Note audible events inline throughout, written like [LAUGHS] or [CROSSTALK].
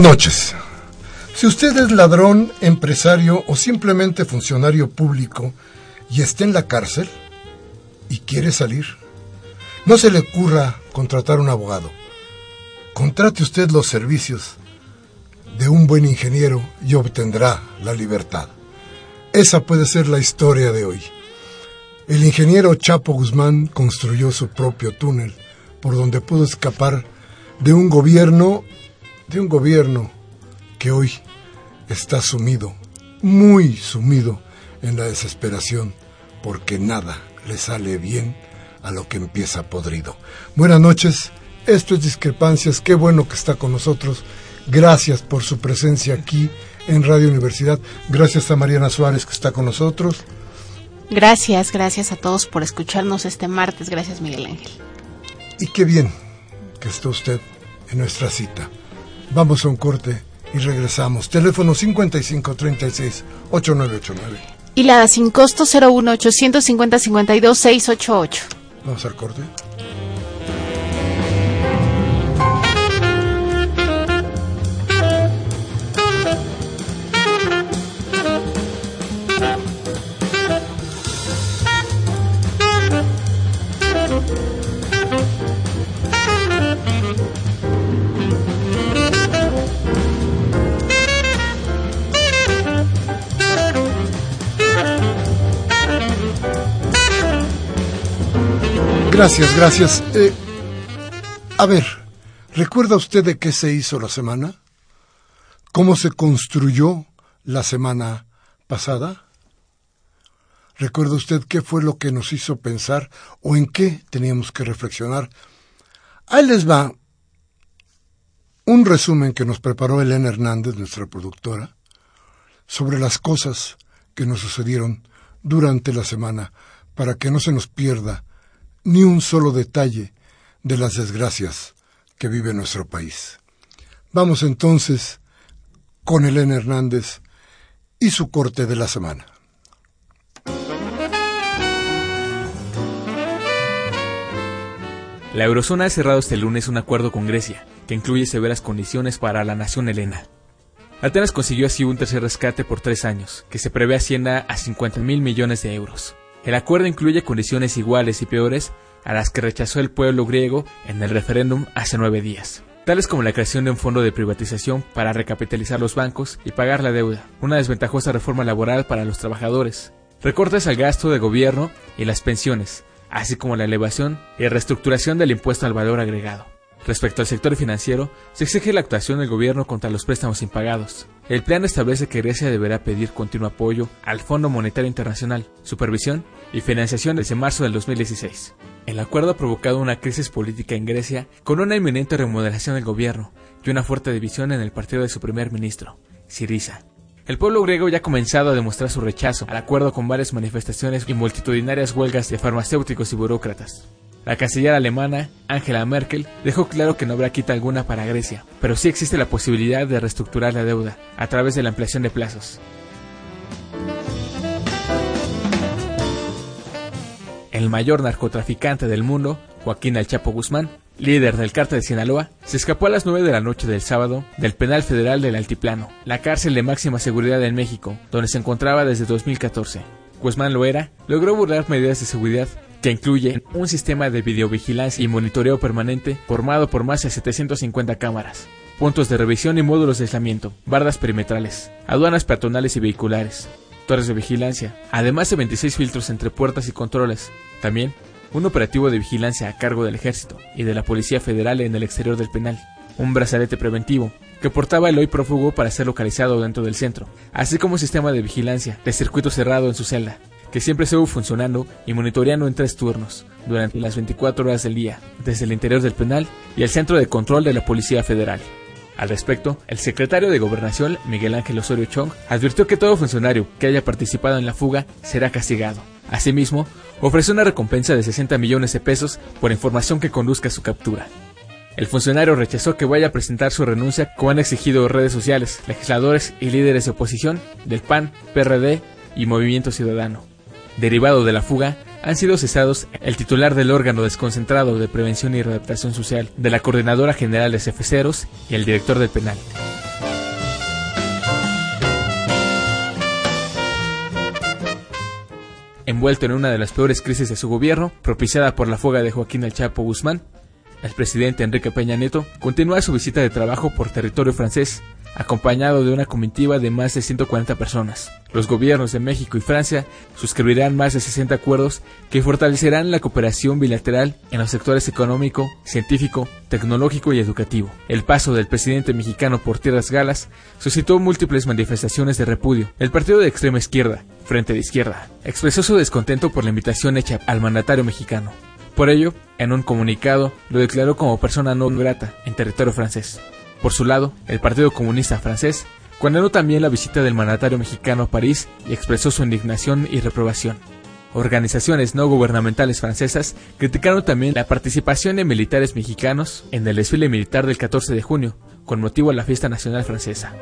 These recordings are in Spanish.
Noches. Si usted es ladrón, empresario o simplemente funcionario público y está en la cárcel y quiere salir, no se le ocurra contratar un abogado. Contrate usted los servicios de un buen ingeniero y obtendrá la libertad. Esa puede ser la historia de hoy. El ingeniero Chapo Guzmán construyó su propio túnel por donde pudo escapar de un gobierno de un gobierno que hoy está sumido, muy sumido en la desesperación, porque nada le sale bien a lo que empieza podrido. Buenas noches, esto es Discrepancias, qué bueno que está con nosotros. Gracias por su presencia aquí en Radio Universidad. Gracias a Mariana Suárez que está con nosotros. Gracias, gracias a todos por escucharnos este martes. Gracias, Miguel Ángel. Y qué bien que está usted en nuestra cita. Vamos a un corte y regresamos. Teléfono 5536 8989. Y la sin costo 01 850 52 688. Vamos al corte. Gracias, gracias. Eh, a ver, ¿recuerda usted de qué se hizo la semana? ¿Cómo se construyó la semana pasada? ¿Recuerda usted qué fue lo que nos hizo pensar o en qué teníamos que reflexionar? Ahí les va un resumen que nos preparó Elena Hernández, nuestra productora, sobre las cosas que nos sucedieron durante la semana para que no se nos pierda ni un solo detalle de las desgracias que vive nuestro país. Vamos entonces con Elena Hernández y su corte de la semana. La eurozona ha cerrado este lunes un acuerdo con Grecia, que incluye severas condiciones para la nación helena. Atenas consiguió así un tercer rescate por tres años, que se prevé ascienda a 50 mil millones de euros. El acuerdo incluye condiciones iguales y peores a las que rechazó el pueblo griego en el referéndum hace nueve días, tales como la creación de un fondo de privatización para recapitalizar los bancos y pagar la deuda, una desventajosa reforma laboral para los trabajadores, recortes al gasto de gobierno y las pensiones, así como la elevación y reestructuración del impuesto al valor agregado. Respecto al sector financiero, se exige la actuación del gobierno contra los préstamos impagados. El plan establece que Grecia deberá pedir continuo apoyo al Fondo Monetario Internacional, supervisión y financiación desde marzo del 2016. El acuerdo ha provocado una crisis política en Grecia con una inminente remodelación del gobierno y una fuerte división en el partido de su primer ministro, Siriza. El pueblo griego ya ha comenzado a demostrar su rechazo al acuerdo con varias manifestaciones y multitudinarias huelgas de farmacéuticos y burócratas. La canciller alemana, Angela Merkel, dejó claro que no habrá quita alguna para Grecia, pero sí existe la posibilidad de reestructurar la deuda a través de la ampliación de plazos. El mayor narcotraficante del mundo, Joaquín El Chapo Guzmán, líder del cártel de Sinaloa, se escapó a las 9 de la noche del sábado del penal federal del Altiplano, la cárcel de máxima seguridad en México, donde se encontraba desde 2014. Guzmán Loera logró burlar medidas de seguridad que incluyen un sistema de videovigilancia y monitoreo permanente formado por más de 750 cámaras, puntos de revisión y módulos de aislamiento, bardas perimetrales, aduanas peatonales y vehiculares, torres de vigilancia, además de 26 filtros entre puertas y controles. También un operativo de vigilancia a cargo del ejército y de la Policía Federal en el exterior del penal, un brazalete preventivo que portaba el hoy prófugo para ser localizado dentro del centro, así como un sistema de vigilancia de circuito cerrado en su celda, que siempre estuvo funcionando y monitoreando en tres turnos durante las 24 horas del día, desde el interior del penal y el centro de control de la Policía Federal. Al respecto, el secretario de Gobernación, Miguel Ángel Osorio Chong, advirtió que todo funcionario que haya participado en la fuga será castigado. Asimismo, ofreció una recompensa de 60 millones de pesos por información que conduzca a su captura. El funcionario rechazó que vaya a presentar su renuncia como han exigido redes sociales, legisladores y líderes de oposición del PAN, PRD y Movimiento Ciudadano. Derivado de la fuga, han sido cesados el titular del órgano desconcentrado de prevención y readaptación social, de la Coordinadora General de Cefeceros y el director del penal. Envuelto en una de las peores crisis de su gobierno, propiciada por la fuga de Joaquín El Chapo Guzmán, el presidente Enrique Peña Nieto continúa su visita de trabajo por territorio francés acompañado de una comitiva de más de 140 personas. Los gobiernos de México y Francia suscribirán más de 60 acuerdos que fortalecerán la cooperación bilateral en los sectores económico, científico, tecnológico y educativo. El paso del presidente mexicano por tierras galas suscitó múltiples manifestaciones de repudio. El partido de extrema izquierda, Frente de Izquierda, expresó su descontento por la invitación hecha al mandatario mexicano. Por ello, en un comunicado, lo declaró como persona no grata en territorio francés. Por su lado, el Partido Comunista francés condenó también la visita del mandatario mexicano a París y expresó su indignación y reprobación. Organizaciones no gubernamentales francesas criticaron también la participación de militares mexicanos en el desfile militar del 14 de junio, con motivo a la fiesta nacional francesa.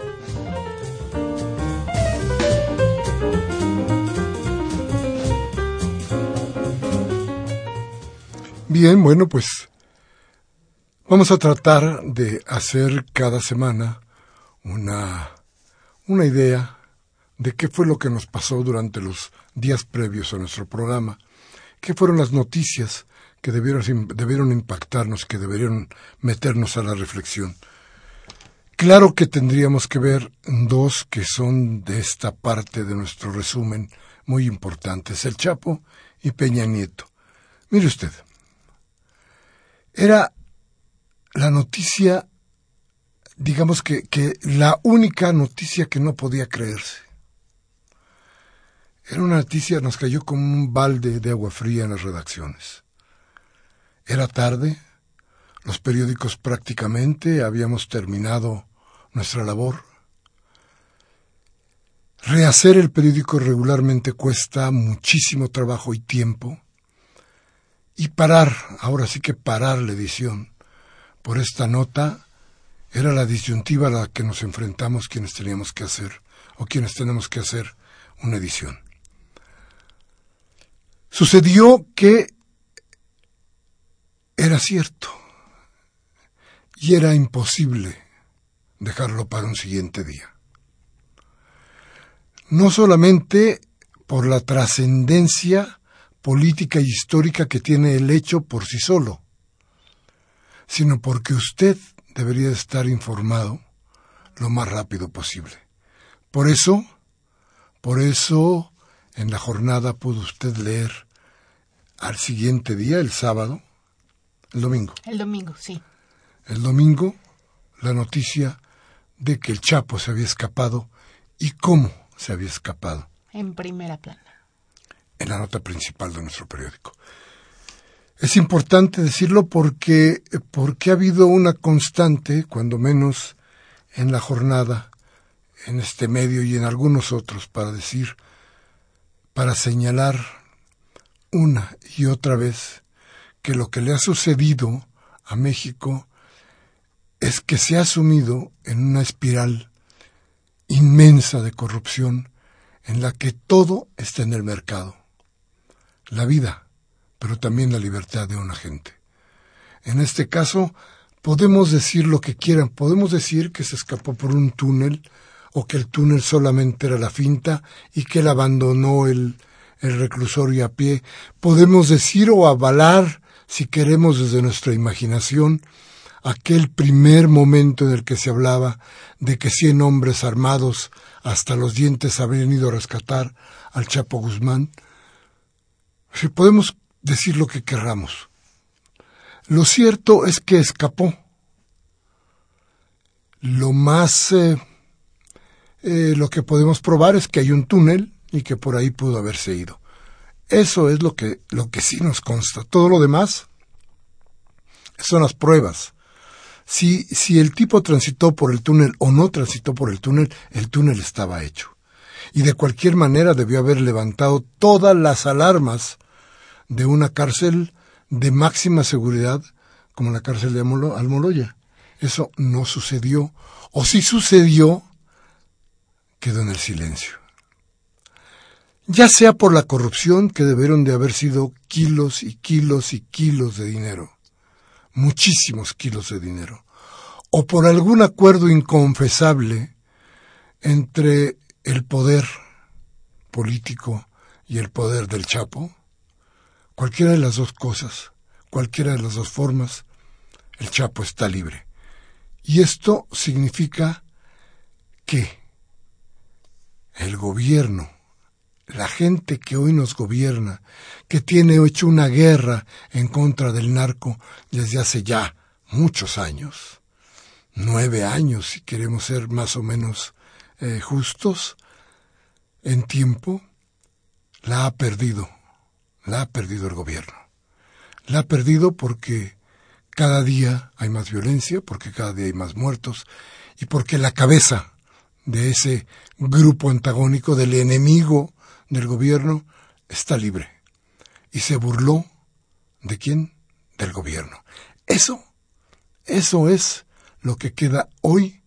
Bien, bueno, pues Vamos a tratar de hacer cada semana una, una idea de qué fue lo que nos pasó durante los días previos a nuestro programa, qué fueron las noticias que debieron, debieron impactarnos, que debieron meternos a la reflexión. Claro que tendríamos que ver dos que son de esta parte de nuestro resumen muy importantes, el Chapo y Peña Nieto. Mire usted, era la noticia, digamos que, que la única noticia que no podía creerse. Era una noticia, nos cayó como un balde de agua fría en las redacciones. Era tarde, los periódicos prácticamente habíamos terminado nuestra labor. Rehacer el periódico regularmente cuesta muchísimo trabajo y tiempo. Y parar, ahora sí que parar la edición, por esta nota era la disyuntiva a la que nos enfrentamos quienes teníamos que hacer o quienes tenemos que hacer una edición. Sucedió que era cierto y era imposible dejarlo para un siguiente día. No solamente por la trascendencia política y histórica que tiene el hecho por sí solo, sino porque usted debería estar informado lo más rápido posible. Por eso, por eso, en la jornada pudo usted leer al siguiente día, el sábado, el domingo. El domingo, sí. El domingo, la noticia de que el Chapo se había escapado y cómo se había escapado. En primera plana. En la nota principal de nuestro periódico. Es importante decirlo porque, porque ha habido una constante, cuando menos en la jornada, en este medio y en algunos otros, para decir, para señalar una y otra vez que lo que le ha sucedido a México es que se ha sumido en una espiral inmensa de corrupción en la que todo está en el mercado. La vida, pero también la libertad de una gente. En este caso, podemos decir lo que quieran, podemos decir que se escapó por un túnel o que el túnel solamente era la finta y que él abandonó el, el reclusorio a pie, podemos decir o avalar, si queremos desde nuestra imaginación, aquel primer momento en el que se hablaba de que cien hombres armados hasta los dientes habrían ido a rescatar al Chapo Guzmán. Si podemos decir lo que querramos. Lo cierto es que escapó. Lo más eh, eh, lo que podemos probar es que hay un túnel y que por ahí pudo haberse ido. Eso es lo que, lo que sí nos consta. Todo lo demás son las pruebas. Si, si el tipo transitó por el túnel o no transitó por el túnel, el túnel estaba hecho. Y de cualquier manera debió haber levantado todas las alarmas de una cárcel de máxima seguridad como la cárcel de Almoloya. Eso no sucedió. O si sucedió, quedó en el silencio. Ya sea por la corrupción que debieron de haber sido kilos y kilos y kilos de dinero, muchísimos kilos de dinero, o por algún acuerdo inconfesable entre el poder político y el poder del Chapo, cualquiera de las dos cosas, cualquiera de las dos formas, el Chapo está libre. Y esto significa que el gobierno, la gente que hoy nos gobierna, que tiene hecho una guerra en contra del narco desde hace ya muchos años, nueve años si queremos ser más o menos eh, justos, en tiempo, la ha perdido, la ha perdido el gobierno. La ha perdido porque cada día hay más violencia, porque cada día hay más muertos y porque la cabeza de ese grupo antagónico, del enemigo del gobierno, está libre. Y se burló de quién? Del gobierno. Eso, eso es lo que queda hoy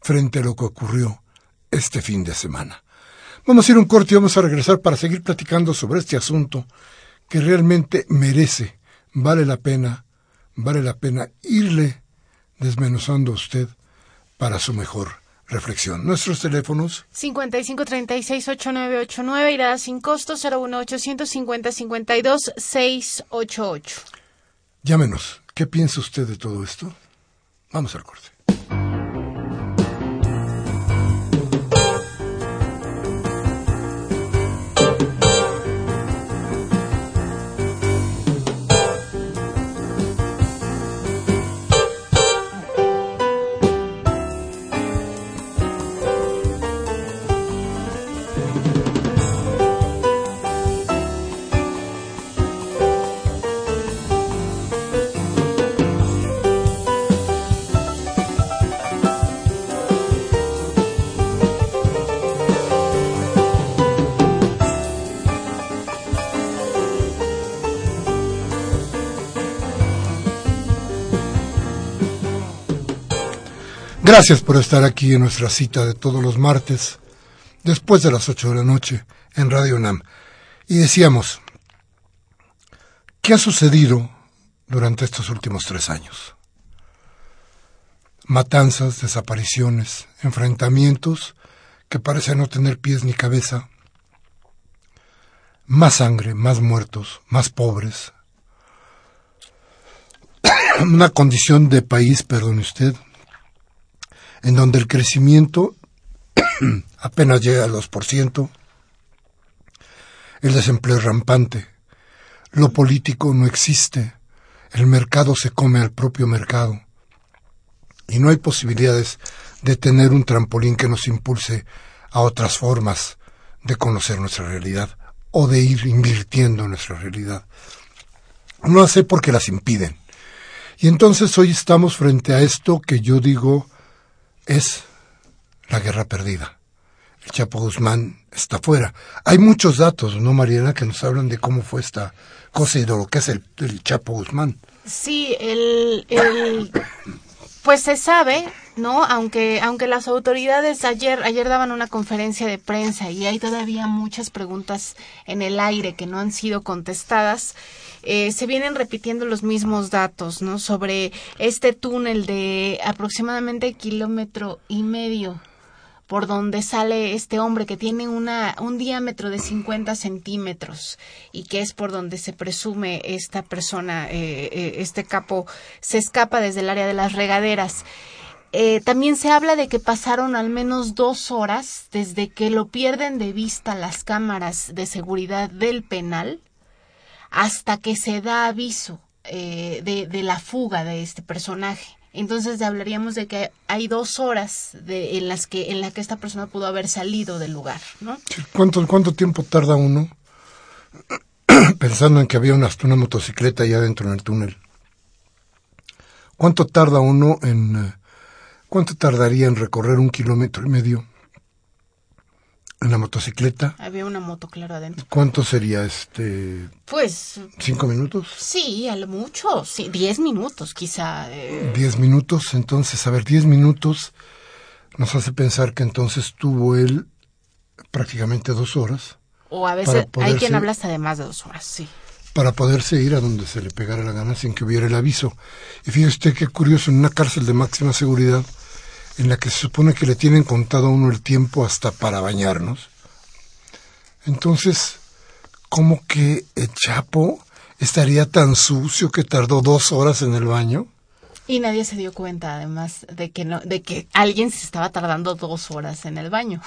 frente a lo que ocurrió este fin de semana. Vamos a ir un corte y vamos a regresar para seguir platicando sobre este asunto que realmente merece, vale la pena, vale la pena irle desmenuzando a usted para su mejor reflexión. Nuestros teléfonos 55368989 irá sin costo 0185052 Llámenos. ¿Qué piensa usted de todo esto? Vamos al corte. Gracias por estar aquí en nuestra cita de todos los martes, después de las ocho de la noche, en Radio NAM. Y decíamos, ¿qué ha sucedido durante estos últimos tres años? Matanzas, desapariciones, enfrentamientos que parecen no tener pies ni cabeza, más sangre, más muertos, más pobres, [COUGHS] una condición de país, perdone usted, en donde el crecimiento [CLEARS THROAT] apenas llega al 2%, el desempleo es rampante, lo político no existe, el mercado se come al propio mercado y no hay posibilidades de tener un trampolín que nos impulse a otras formas de conocer nuestra realidad o de ir invirtiendo en nuestra realidad. No hace porque las impiden. Y entonces hoy estamos frente a esto que yo digo es la guerra perdida. El Chapo Guzmán está fuera. Hay muchos datos, ¿no, Mariana, que nos hablan de cómo fue esta cosa y de lo que es el, Chapo Guzmán? Sí, el, el, pues se sabe, ¿no? Aunque, aunque las autoridades ayer, ayer daban una conferencia de prensa y hay todavía muchas preguntas en el aire que no han sido contestadas. Eh, se vienen repitiendo los mismos datos, ¿no? Sobre este túnel de aproximadamente kilómetro y medio por donde sale este hombre que tiene una, un diámetro de 50 centímetros y que es por donde se presume esta persona, eh, eh, este capo, se escapa desde el área de las regaderas. Eh, también se habla de que pasaron al menos dos horas desde que lo pierden de vista las cámaras de seguridad del penal hasta que se da aviso de, de la fuga de este personaje. Entonces hablaríamos de que hay dos horas en las que en la que esta persona pudo haber salido del lugar, ¿no? ¿Cuánto, cuánto tiempo tarda uno [CLEARS THROAT] pensando en que había una, una motocicleta allá dentro en el túnel? ¿Cuánto tarda uno en eh, cuánto tardaría en recorrer un kilómetro y medio en la motocicleta. Había una moto, claro, adentro. ¿Cuánto sería este? Pues. ¿Cinco minutos? Sí, a lo mucho, sí, diez minutos quizá. Eh. Diez minutos, entonces, a ver, diez minutos nos hace pensar que entonces tuvo él prácticamente dos horas. O a veces hay quien habla hasta de más de dos horas, sí. Para poderse ir a donde se le pegara la gana sin que hubiera el aviso. Y fíjese usted qué curioso, en una cárcel de máxima seguridad en la que se supone que le tienen contado a uno el tiempo hasta para bañarnos. Entonces, ¿cómo que el Chapo estaría tan sucio que tardó dos horas en el baño? Y nadie se dio cuenta, además, de que no, de que alguien se estaba tardando dos horas en el baño.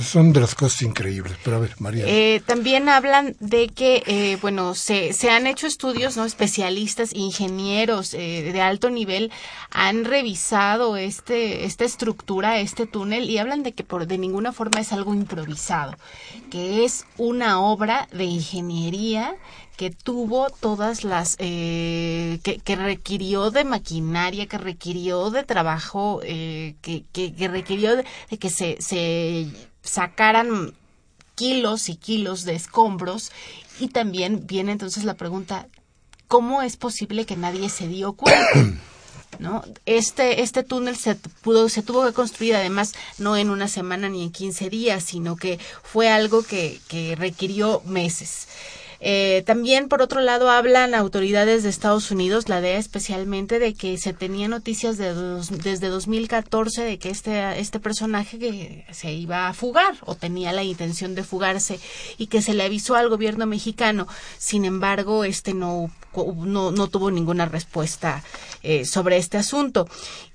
Son de las cosas increíbles, pero a ver, María. Eh, también hablan de que, eh, bueno, se, se han hecho estudios, ¿no? Especialistas, ingenieros eh, de alto nivel han revisado este, esta estructura, este túnel, y hablan de que por de ninguna forma es algo improvisado, que es una obra de ingeniería que tuvo todas las eh, que, requirió de maquinaria, que requirió de trabajo, eh, que, que, requirió de, que se, se sacaran kilos y kilos de escombros y también viene entonces la pregunta cómo es posible que nadie se dio cuenta [COUGHS] ¿no? Este, este túnel se pudo, se tuvo que construir además no en una semana ni en 15 días, sino que fue algo que, que requirió meses. Eh, también, por otro lado, hablan autoridades de Estados Unidos, la DEA especialmente, de que se tenía noticias de desde 2014 de que este, este personaje que se iba a fugar o tenía la intención de fugarse y que se le avisó al gobierno mexicano. Sin embargo, este no, no, no tuvo ninguna respuesta eh, sobre este asunto.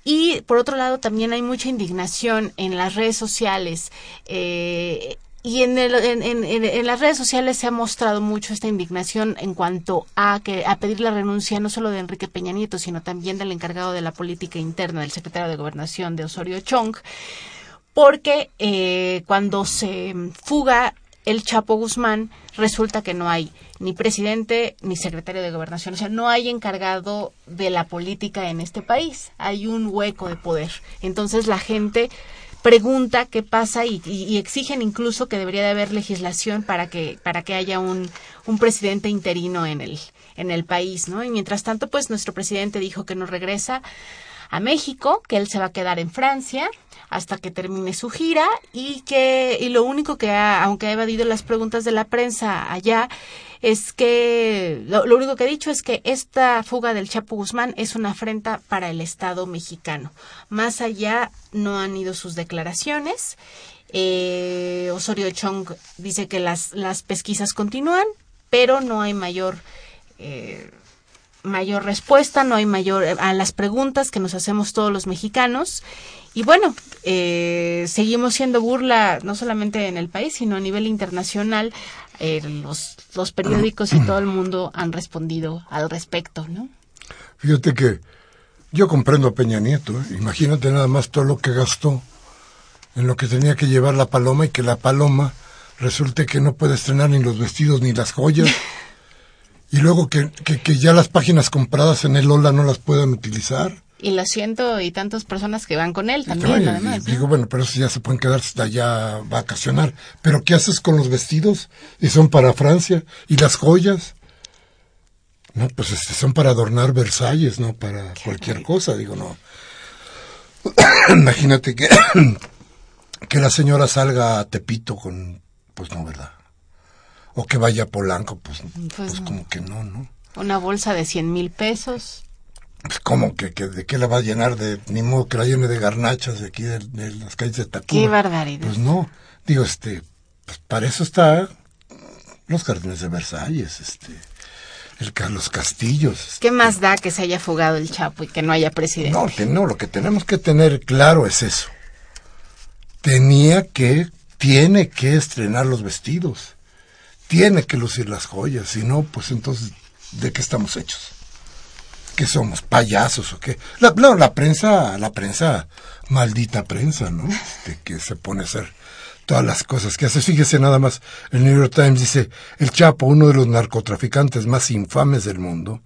Y por otro lado, también hay mucha indignación en las redes sociales. Eh, y en, el, en, las redes sociales se ha mostrado mucho esta indignación en cuanto a que a pedir la renuncia no solo de Enrique Peña Nieto, sino también del encargado de la política interna, del secretario de Gobernación de Osorio Chong, porque eh, cuando se fuga el Chapo Guzmán, resulta que no hay ni presidente ni secretario de gobernación, o sea, no hay encargado de la política en este país, hay un hueco de poder. Entonces la gente pregunta qué pasa y, exigen incluso que debería de haber legislación para que para que haya un, un presidente interino en el en el país, ¿no? Y mientras tanto, pues nuestro presidente dijo que no regresa a México, que él se va a quedar en Francia hasta que termine su gira y que y lo único que ha, aunque ha evadido las preguntas de la prensa allá es que lo, único que ha dicho es que esta fuga del Chapo Guzmán es una afrenta para el Estado mexicano. Más allá no han ido sus declaraciones. Eh, Osorio Chong dice que las, las pesquisas continúan, pero no hay mayor eh, mayor respuesta, no hay mayor a las preguntas que nos hacemos todos los mexicanos. Y bueno, eh, seguimos siendo burla no solamente en el país, sino a nivel internacional. Eh, los, los periódicos y todo el mundo han respondido al respecto, ¿no? Fíjate que yo comprendo a Peña Nieto. ¿eh? Imagínate nada más todo lo que gastó en lo que tenía que llevar la paloma y que la paloma resulte que no puede estrenar ni los vestidos ni las joyas. [LAUGHS] y luego que, que, ya las páginas compradas en el Lola no las puedan utilizar. Y las ciento y tantas personas que van con él también, además. Digo, bueno, pero eso ya se pueden quedar hasta allá vacacionar. Pero ¿qué haces con los vestidos? Y son para Francia. ¿Y las joyas? No, pues este, son para adornar Versalles, no para cualquier cosa, digo, no. [COUGHS] Imagínate que, [COUGHS] que la señora salga a Tepito con, pues no, ¿verdad? O que vaya a Polanco, pues, pues, pues como que no, ¿no? Una bolsa de cien mil pesos. Pues, ¿Cómo que, que, de qué la va a llenar de ni modo que la llene de garnachas de aquí de, de las calles de Tacuba? Qué barbaridad. Pues no, digo, este, pues para eso está los jardines de Versalles, este, el, ca- los castillos. este. ¿Qué más da que se haya fugado el Chapo y que no haya presidente? No, que no, lo que tenemos que tener claro es eso. Tenía que, tiene que estrenar los vestidos, tiene que lucir las joyas, si no, pues entonces, ¿de qué estamos hechos? ¿Qué somos? ¿Payasos o qué? La, la prensa, la prensa, maldita prensa, ¿no? Este, que se pone a hacer todas las cosas que hace. Fíjese nada más, el New York Times dice, el Chapo, uno de los narcotraficantes más infames del mundo,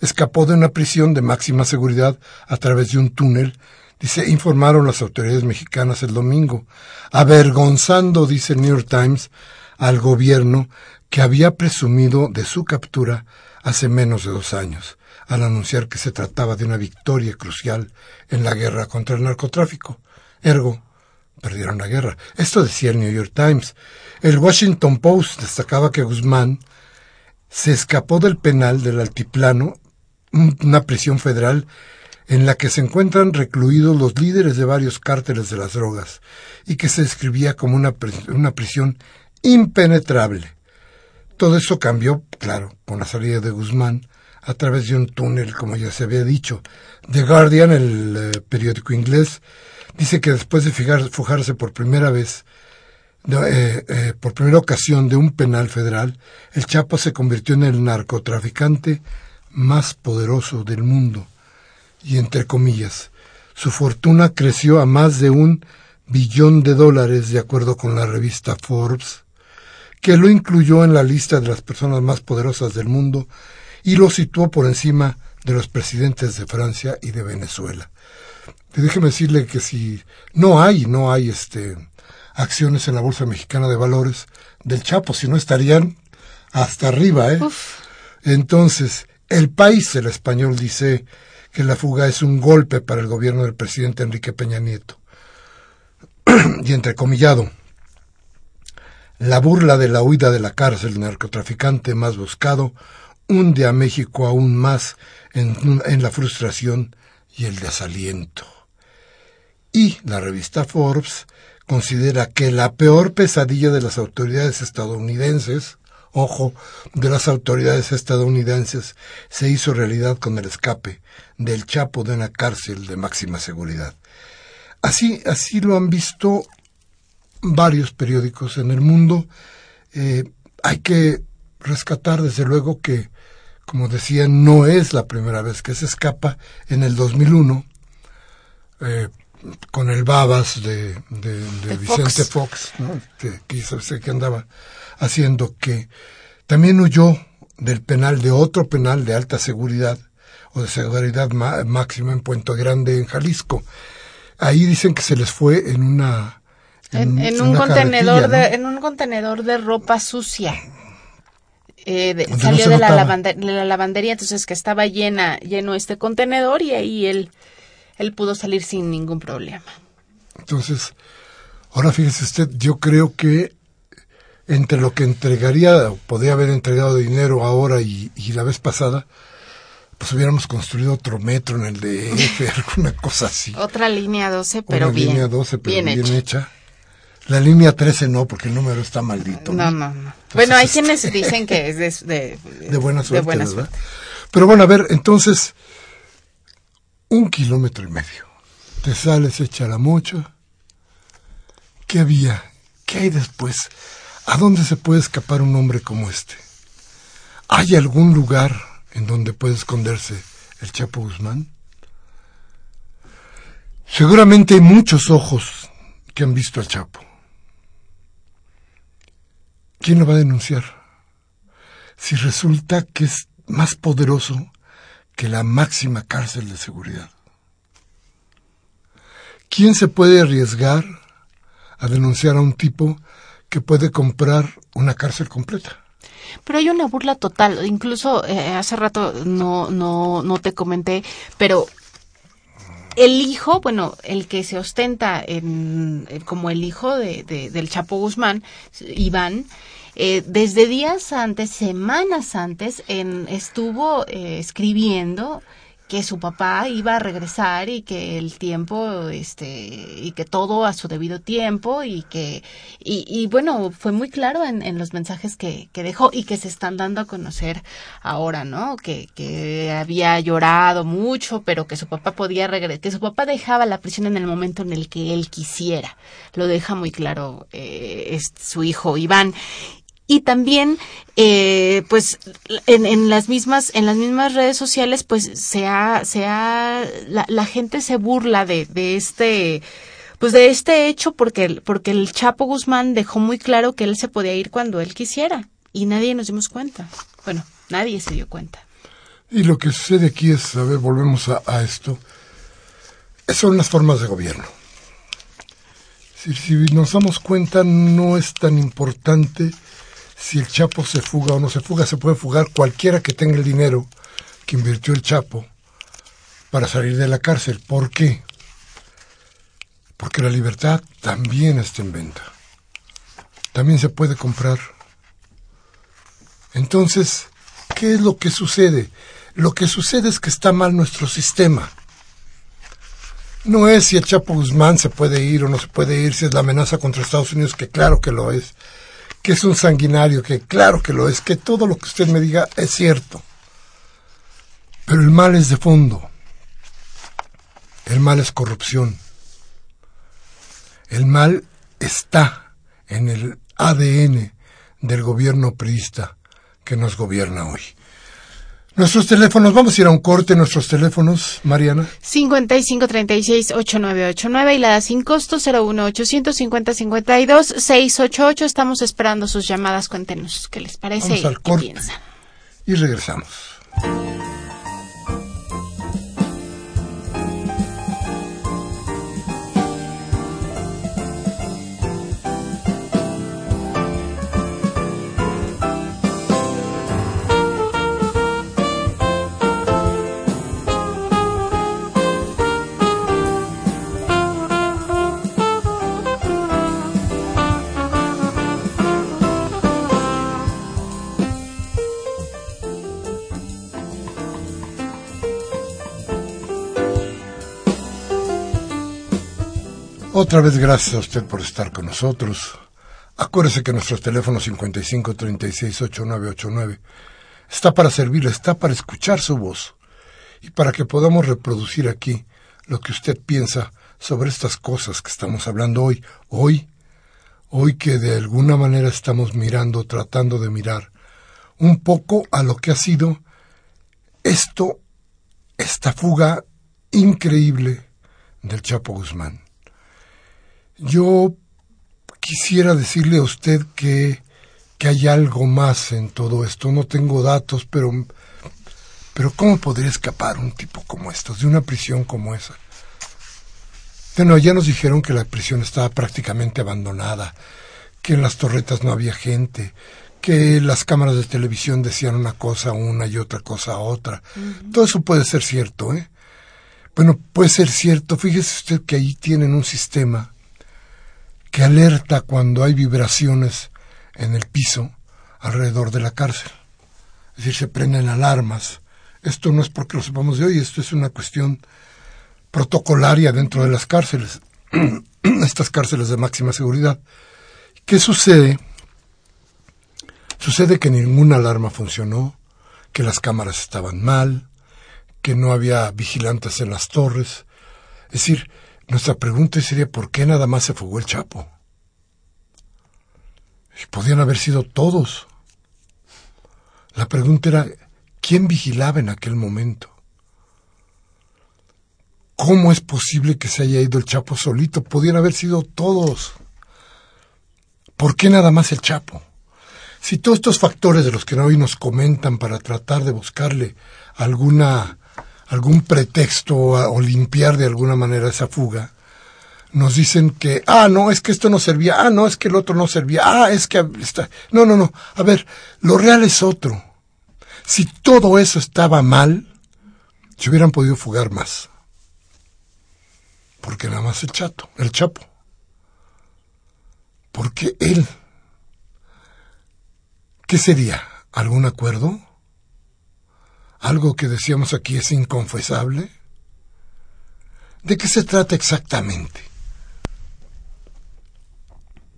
escapó de una prisión de máxima seguridad a través de un túnel, dice, informaron las autoridades mexicanas el domingo, avergonzando, dice el New York Times, al gobierno que había presumido de su captura hace menos de dos años, al anunciar que se trataba de una victoria crucial en la guerra contra el narcotráfico. Ergo, perdieron la guerra. Esto decía el New York Times. El Washington Post destacaba que Guzmán se escapó del penal del altiplano, un- una prisión federal en la que se encuentran recluidos los líderes de varios cárteles de las drogas y que se describía como una, una prisión impenetrable. Todo eso cambió, claro, con la salida de Guzmán a través de un túnel, como ya se había dicho. The Guardian, el eh, periódico inglés, dice que después de fijar- fugarse por primera vez eh, eh, por primera ocasión de un penal federal, el Chapo se convirtió en el narcotraficante más poderoso del mundo. Y entre comillas, su fortuna creció a más de un billón de dólares, de acuerdo con la revista Forbes, que lo incluyó en la lista de las personas más poderosas del mundo y lo situó por encima de los presidentes de Francia y de Venezuela. Y déjeme decirle que si no hay, no hay este acciones en la Bolsa Mexicana de Valores del Chapo, si no estarían hasta arriba, ¿eh? Uf. Entonces, el país, el español, dice que la fuga es un golpe para el gobierno del presidente Enrique Peña Nieto. [CLEARS THROAT] y entrecomillado, la burla de la huida de la cárcel narcotraficante más buscado hunde a México aún más en, en la frustración y el desaliento. Y la revista Forbes considera que la peor pesadilla de las autoridades estadounidenses, ojo, de las autoridades estadounidenses, se hizo realidad con el escape del Chapo de una cárcel de máxima seguridad. Así, así lo han visto varios periódicos en el mundo. Eh, hay que rescatar, desde luego, que, como decía, no es la primera vez que se escapa. En el 2001, eh, con el Babas de, de, de Vicente Fox. Fox, ¿no? que, que que andaba haciendo, que también huyó del penal, de otro penal de alta seguridad o de seguridad ma- máxima en Puente Grande, en Jalisco. Ahí dicen que se les fue en una... En, en un una contenedor de, ¿no? en un contenedor de ropa sucia. Eh, de- no salió se de, la lavande- de la lavandería, entonces que estaba llena, lleno este contenedor y ahí él, él pudo salir sin ningún problema. Entonces, ahora fíjese usted, yo creo que entre lo que entregaría, o podría haber entregado dinero ahora y, y la vez pasada, pues hubiéramos construido otro metro en el DF, [LAUGHS] alguna cosa así. Otra línea 12, pero Una bien. línea 12, pero bien, hecha. hecha. La línea 13 no, porque el número está maldito. No, no, no. Bueno, hay quienes [LAUGHS] dicen que es de, de, De buena suerte, buena ¿verdad? suerte. Pero bueno, a ver, entonces, un kilómetro y medio. Te sales hecha la mocha. ¿Qué había? ¿Qué hay después? ¿A dónde se puede escapar un hombre como este? ¿Hay algún lugar en donde puede esconderse el Chapo Guzmán? Seguramente hay muchos ojos que han visto al Chapo. ¿Quién lo va a denunciar? Si resulta que es más poderoso que la máxima cárcel de seguridad. ¿Quién se puede arriesgar a denunciar a un tipo que puede comprar una cárcel completa? Pero hay una burla total. Incluso eh, hace rato no, no, no te comenté, pero el hijo, bueno, el que se ostenta en, como el hijo de, de- del Chapo Guzmán, Iván, eh, desde días antes, semanas antes, en, estuvo eh, escribiendo que su papá iba a regresar y que el tiempo, este, y que todo a su debido tiempo y que, y, y bueno, fue muy claro en, en los mensajes que, que, dejó y que se están dando a conocer ahora, ¿no? Que, que había llorado mucho, pero que su papá podía regresar, que su papá dejaba la prisión en el momento en el que él quisiera. Lo deja muy claro eh, su hijo Iván y también eh, pues en, las mismas en las mismas redes sociales pues se ha se ha la, la gente se burla de, de este pues de este hecho porque porque el Chapo Guzmán dejó muy claro que él se podía ir cuando él quisiera. Y nadie nos dimos cuenta. Bueno nadie se dio cuenta. Y lo que sucede aquí es a ver volvemos a, a esto. Son las formas de gobierno. Si, si nos damos cuenta no es tan importante si el Chapo se fuga o no se fuga, se puede fugar cualquiera que tenga el dinero que invirtió el Chapo para salir de la cárcel. ¿Por qué? Porque la libertad también está en venta. También se puede comprar. Entonces, ¿qué es lo que sucede? Lo que sucede es que está mal nuestro sistema. No es si el Chapo Guzmán se puede ir o no se puede ir, si es la amenaza contra Estados Unidos, que claro que lo es que es un sanguinario, que claro que lo es, que todo lo que usted me diga es cierto. Pero el mal es de fondo. El mal es corrupción. El mal está en el ADN del gobierno priista que nos gobierna hoy. Nuestros teléfonos, vamos a ir a un corte, nuestros teléfonos, Mariana. 5536-8989 y la da sin costo 01850-52-688. Estamos esperando sus llamadas, cuéntenos qué les parece vamos al corte y regresamos. Otra vez gracias a usted por estar con nosotros. Acuérdese que nuestro teléfono 55 36 8989 está para servirle, está para escuchar su voz y para que podamos reproducir aquí lo que usted piensa sobre estas cosas que estamos hablando hoy. Hoy, hoy que de alguna manera estamos mirando, tratando de mirar un poco a lo que ha sido esto, esta fuga increíble del Chapo Guzmán. Yo quisiera decirle a usted que, que hay algo más en todo esto. No tengo datos, pero, pero ¿cómo podría escapar un tipo como estos, de una prisión como esa? Bueno, ya nos dijeron que la prisión estaba prácticamente abandonada, que en las torretas no había gente, que las cámaras de televisión decían una cosa una y otra cosa otra. Todo eso puede ser cierto, ¿eh? Bueno, puede ser cierto. Fíjese usted que ahí tienen un sistema que alerta cuando hay vibraciones en el piso alrededor de la cárcel. Es decir, se prenden alarmas. Esto no es porque lo sepamos de hoy, esto es una cuestión protocolaria dentro de las cárceles, [CLEARS THROAT] estas cárceles de máxima seguridad. ¿Qué sucede? Sucede que ninguna alarma funcionó, que las cámaras estaban mal, que no había vigilantes en las torres. Es decir, nuestra pregunta sería ¿por qué nada más se fugó el Chapo? Podían haber sido todos. La pregunta era ¿quién vigilaba en aquel momento? ¿Cómo es posible que se haya ido el Chapo solito? Podían haber sido todos. ¿Por qué nada más el Chapo? Si todos estos factores de los que hoy nos comentan para tratar de buscarle alguna algún pretexto o limpiar de alguna manera esa fuga, nos dicen que, ah, no, es que esto no servía, ah, no, es que el otro no servía, ah, es que está... No, no, no, a ver, lo real es otro. Si todo eso estaba mal, se hubieran podido fugar más. Porque nada más el chato, el chapo. Porque él, ¿qué sería? ¿Algún acuerdo? Algo que decíamos aquí es inconfesable? ¿De qué se trata exactamente?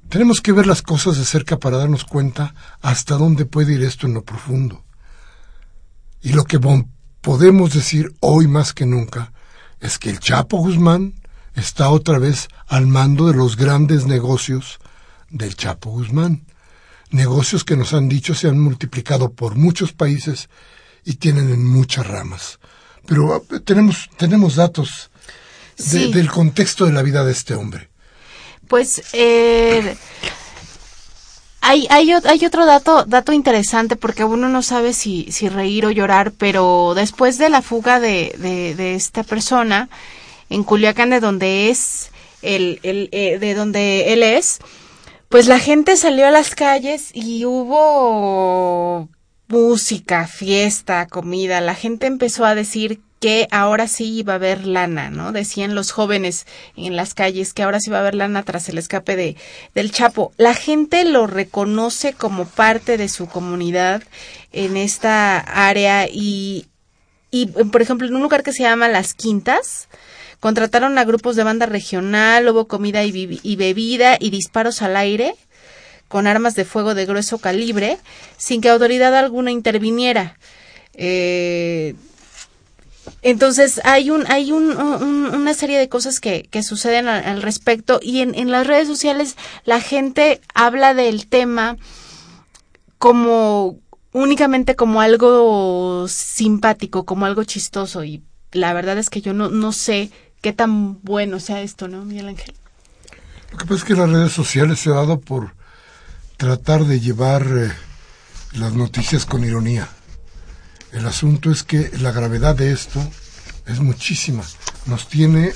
Tenemos que ver las cosas de cerca para darnos cuenta hasta dónde puede ir esto en lo profundo. Y lo que podemos decir hoy más que nunca es que el Chapo Guzmán está otra vez al mando de los grandes negocios del Chapo Guzmán. Negocios que nos han dicho se han multiplicado por muchos países y tienen en muchas ramas. Pero eh, tenemos, tenemos datos del contexto de la vida de este hombre. Pues eh, hay, hay, hay, otro dato, dato interesante porque uno no sabe si, si reír o llorar, pero después de la fuga de, de, esta persona en Culiacán, de donde es, el, el, eh, de donde él es, pues la gente salió a las calles y hubo música, fiesta, comida. La gente empezó a decir que ahora sí iba a haber lana, ¿no? Decían los jóvenes en las calles que ahora sí va a haber lana tras el escape de del Chapo. La gente lo reconoce como parte de su comunidad en esta área y y por ejemplo en un lugar que se llama Las Quintas contrataron a grupos de banda regional, hubo comida y bebida y disparos al aire con armas de fuego de grueso calibre sin que autoridad alguna interviniera. Eh, entonces hay un hay un, una serie de cosas que, suceden al, respecto y en, en, las redes sociales la gente habla del tema como únicamente como algo simpático, como algo chistoso y la verdad es que yo no, no sé qué tan bueno sea esto, ¿no, Miguel Ángel? Lo que pasa es que las redes sociales se ha dado por tratar de llevar eh, las noticias con ironía. El asunto es que la gravedad de esto es muchísima. Nos tiene,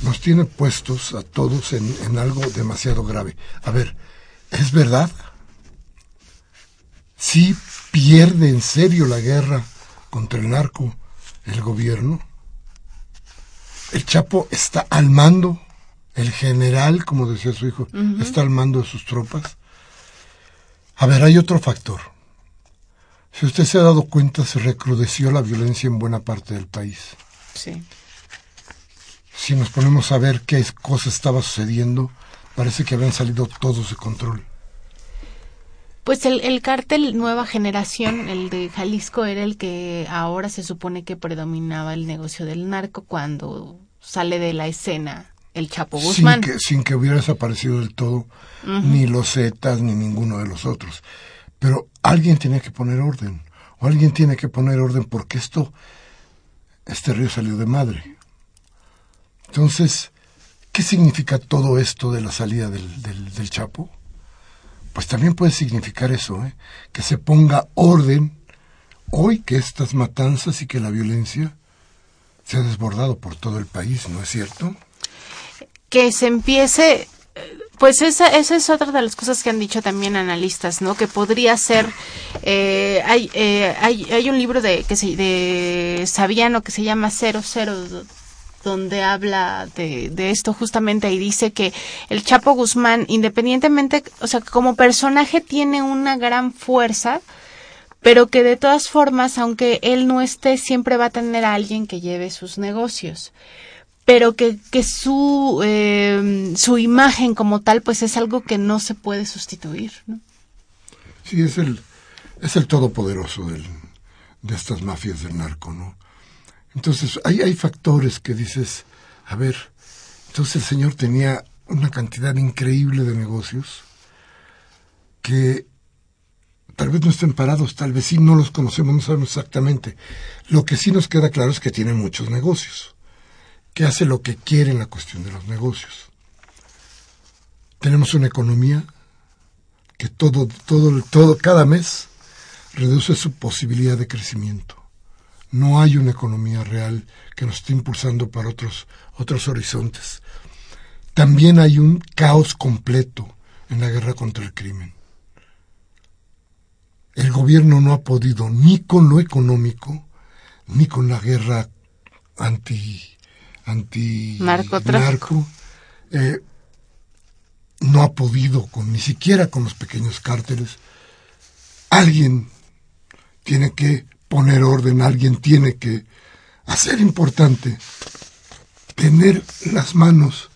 nos tiene puestos a todos en, en algo demasiado grave. A ver, ¿es verdad? ¿Sí pierde en serio la guerra contra el narco el gobierno? El Chapo está al mando, el general, como decía su hijo, está al mando de sus tropas. A ver, hay otro factor. Si usted se ha dado cuenta, se recrudeció la violencia en buena parte del país. Sí. Si nos ponemos a ver qué cosa estaba sucediendo, parece que habían salido todos de control. Pues el, el cártel Nueva Generación, el de Jalisco, era el que ahora se supone que predominaba el negocio del narco cuando sale de la escena el Chapo Guzmán. Sin que, sin que hubiera desaparecido del todo ni los Zetas ni ninguno de los otros. Pero alguien tiene que poner orden, o alguien tiene que poner orden porque esto, este río salió de madre. Entonces, ¿qué significa todo esto de la salida del, del, Chapo? Pues también puede significar eso, ¿eh? que se ponga orden hoy que estas matanzas y que la violencia se ha desbordado por todo el país, ¿no es cierto? Que se empiece pues esa, esa es otra de las cosas que han dicho también analistas, ¿no? Que podría ser, eh, hay, eh, hay, hay un libro de, que se, de Saviano que se llama Cero Cero, donde habla de, de esto justamente y dice que el Chapo Guzmán, independientemente, o sea, como personaje tiene una gran fuerza, pero que de todas formas, aunque él no esté, siempre va a tener a alguien que lleve sus negocios pero que, que su, eh, su imagen como tal pues es algo que no se puede sustituir. ¿no? Sí, es el, es el todopoderoso de estas mafias del narco, ¿no? Entonces, hay, hay factores que dices, a ver, entonces el señor tenía una cantidad increíble de negocios que tal vez no estén parados, tal vez sí no los conocemos, no sabemos exactamente. Lo que sí nos queda claro es que tiene muchos negocios que hace lo que quiere en la cuestión de los negocios. Tenemos una economía que todo, todo, todo, cada mes reduce su posibilidad de crecimiento. No hay una economía real que nos esté impulsando para otros, otros horizontes. También hay un caos completo en la guerra contra el crimen. El gobierno no ha podido ni con lo económico, ni con la guerra anti anti narco eh, no ha podido con ni siquiera con los pequeños cárteles alguien tiene que poner orden, alguien tiene que hacer importante tener las manos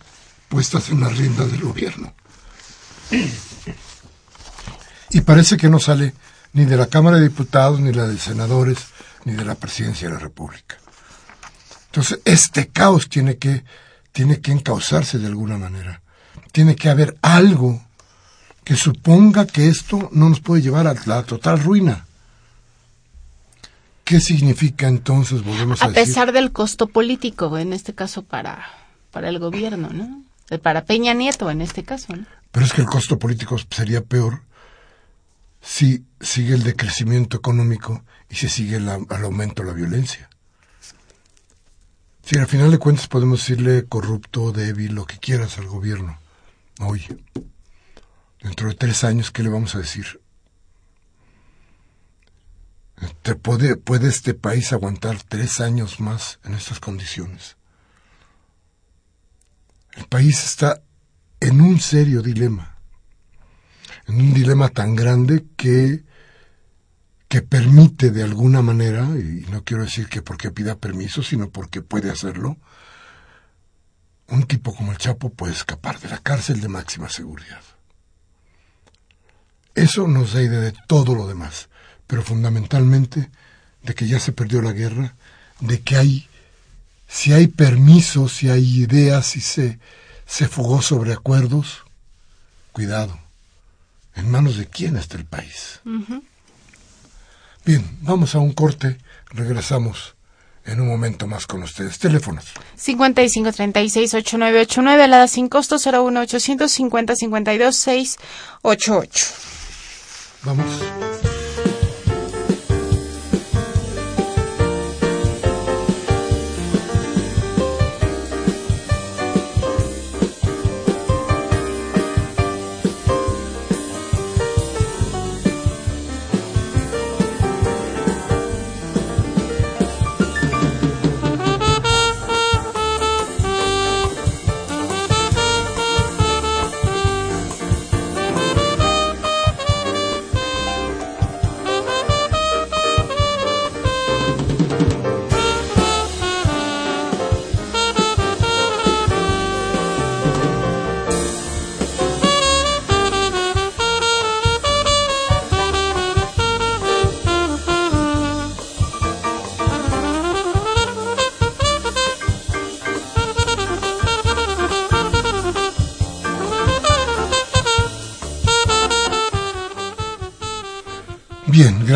puestas en las riendas del gobierno. Y parece que no sale ni de la Cámara de Diputados, ni la de senadores, ni de la Presidencia de la República. Entonces, este caos tiene que, tiene que encauzarse de alguna manera. Tiene que haber algo que suponga que esto no nos puede llevar a la total ruina. ¿Qué significa entonces, volvemos a, a pesar del costo político, en este caso para, para el gobierno, ¿no? Eh, para Peña Nieto, en este caso, ¿no? Pero es que el costo político sería peor si sigue el decrecimiento económico y si sigue el, aumento de la violencia. Si al final de cuentas podemos decirle corrupto, débil, lo que quieras al gobierno. Oye, dentro de tres años, ¿qué le vamos a decir? ¿Te puede, ¿Puede este país aguantar tres años más en estas condiciones? El país está en un serio dilema, en un dilema tan grande que, que permite de alguna manera, y no quiero decir que porque pida permiso, sino porque puede hacerlo, un tipo como el Chapo puede escapar de la cárcel de máxima seguridad. Eso nos da idea de todo lo demás pero fundamentalmente de que ya se perdió la guerra, de que hay, si hay permisos, si hay ideas, si se, se fugó sobre acuerdos, cuidado, ¿en manos de quién está el país? Bien, vamos a un corte, regresamos en un momento más con ustedes. Teléfonos. 5536-8989, alada sin costo 01850 52 688. Vamos.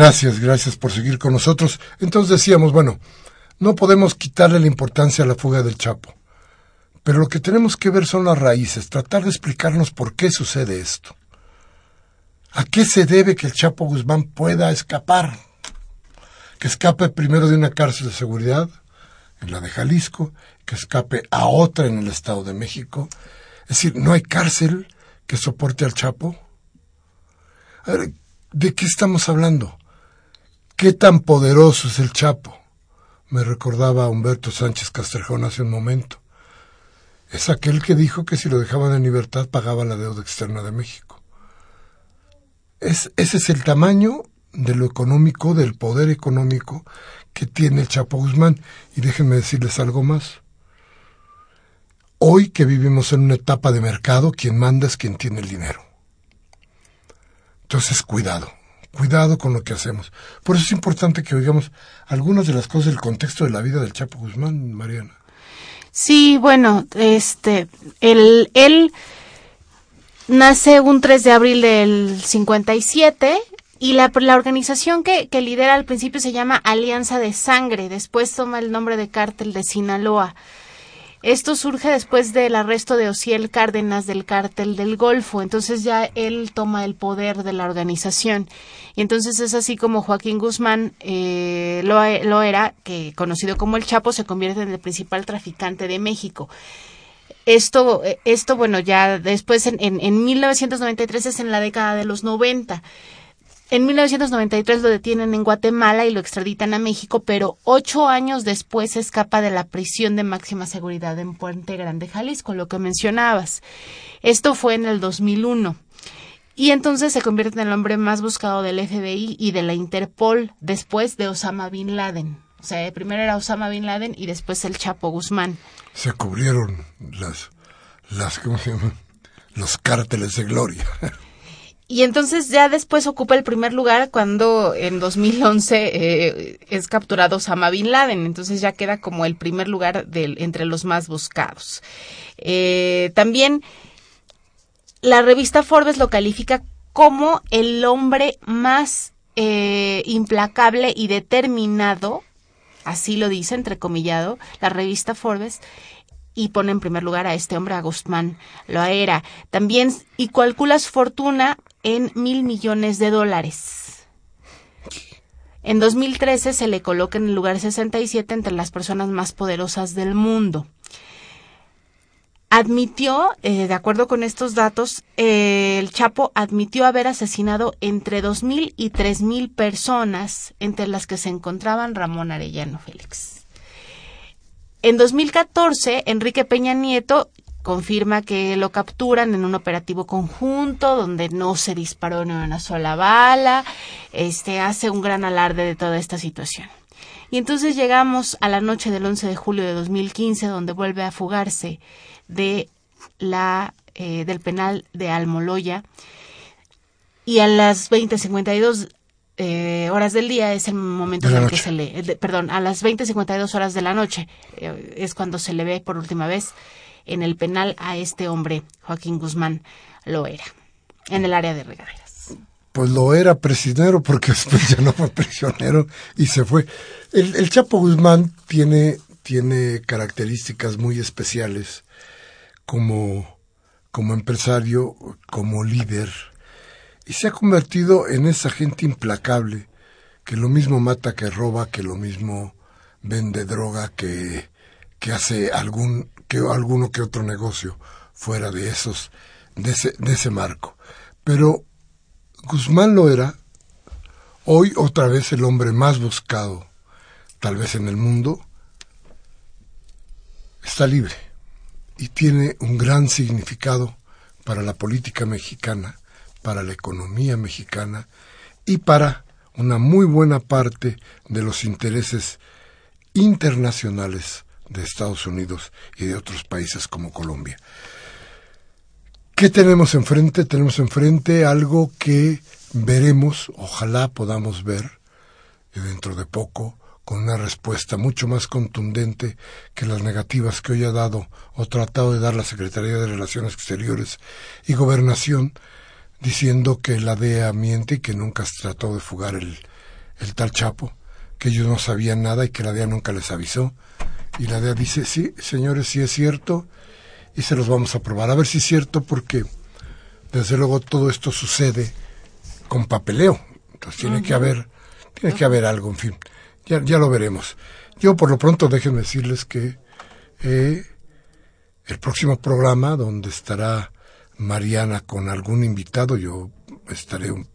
Gracias, gracias por seguir con nosotros. Entonces decíamos, bueno, no podemos quitarle la importancia a la fuga del Chapo, pero lo que tenemos que ver son las raíces, tratar de explicarnos por qué sucede esto. ¿A qué se debe que el Chapo Guzmán pueda escapar? Que escape primero de una cárcel de seguridad, en la de Jalisco, que escape a otra en el Estado de México. Es decir, no hay cárcel que soporte al Chapo. A ¿de qué estamos hablando? ¿Qué tan poderoso es el Chapo? Me recordaba Humberto Sánchez Castrejón hace un momento. Es aquel que dijo que si lo dejaban en libertad pagaba la deuda externa de México. Es, ese es el tamaño de lo económico, del poder económico que tiene el Chapo Guzmán. Y déjenme decirles algo más. Hoy que vivimos en una etapa de mercado, quien manda es quien tiene el dinero. Entonces, cuidado cuidado con lo que hacemos. Por eso es importante que oigamos algunas de las cosas del contexto de la vida del Chapo Guzmán, Mariana. Sí, bueno, este, él, él nace un 3 de abril del 57 y la, la organización que, que lidera al principio se llama Alianza de Sangre, después toma el nombre de Cártel de Sinaloa. Esto surge después del arresto de Ociel Cárdenas del cártel del Golfo, entonces ya él toma el poder de la organización. Y entonces es así como Joaquín Guzmán eh, lo, era, que conocido como el Chapo, se convierte en el principal traficante de México. Esto, esto bueno, ya después en, en, en 1993 es en la década de los 90. En 1993 lo detienen en Guatemala y lo extraditan a México, pero ocho años después escapa de la prisión de máxima seguridad en Puente Grande, Jalisco, lo que mencionabas. Esto fue en el 2001. Y entonces se convierte en el hombre más buscado del FBI y de la Interpol después de Osama Bin Laden. O sea, primero era Osama Bin Laden y después el Chapo Guzmán. Se cubrieron las, las ¿cómo se llama? Los cárteles de gloria. Y entonces ya después ocupa el primer lugar cuando en 2011 eh, es capturado Osama Bin Laden. Entonces ya queda como el primer lugar del, entre los más buscados. Eh, también la revista Forbes lo califica como el hombre más eh, implacable y determinado, así lo dice, entrecomillado, la revista Forbes, y pone en primer lugar a este hombre, a Guzmán Loaera. También, y calcula su fortuna en mil millones de dólares. En 2013 se le coloca en el lugar 67 entre las personas más poderosas del mundo. Admitió, eh, de acuerdo con estos datos, eh, el Chapo admitió haber asesinado entre 2.000 y 3.000 personas, entre las que se encontraban Ramón Arellano Félix. En 2014, Enrique Peña Nieto confirma que lo capturan en un operativo conjunto donde no se disparó ni una sola bala, este hace un gran alarde de toda esta situación. Y entonces llegamos a la noche del 11 de julio de 2015 donde vuelve a fugarse de la eh, del penal de Almoloya. Y a las 20:52 eh, horas del día es el momento en el que se le perdón, a las 20:52 horas de la noche eh, es cuando se le ve por última vez en el penal a este hombre, Joaquín Guzmán lo era, en el área de regaderas. Pues lo era prisionero porque [LAUGHS] después ya no fue prisionero y se fue. El, el Chapo Guzmán tiene, tiene características muy especiales como, como empresario, como líder, y se ha convertido en esa gente implacable que lo mismo mata que roba, que lo mismo vende droga, que, que hace algún que alguno que otro negocio fuera de esos, de ese, de ese marco. Pero Guzmán lo era, hoy otra vez el hombre más buscado, tal vez en el mundo, está libre y tiene un gran significado para la política mexicana, para la economía mexicana y para una muy buena parte de los intereses internacionales de Estados Unidos y de otros países como Colombia. ¿Qué tenemos enfrente? Tenemos enfrente algo que veremos, ojalá podamos ver dentro de poco, con una respuesta mucho más contundente que las negativas que hoy ha dado o tratado de dar la Secretaría de Relaciones Exteriores y Gobernación, diciendo que la DEA miente y que nunca se trató de fugar el, el tal Chapo, que ellos no sabían nada y que la DEA nunca les avisó, y la DEA dice, sí, señores, sí es cierto, y se los vamos a probar. A ver si es cierto, porque desde luego todo esto sucede con papeleo. Entonces tiene que haber, tiene que haber algo, en fin. Ya, ya lo veremos. Yo por lo pronto déjenme decirles que eh, el próximo programa donde estará Mariana con algún invitado, yo estaré un,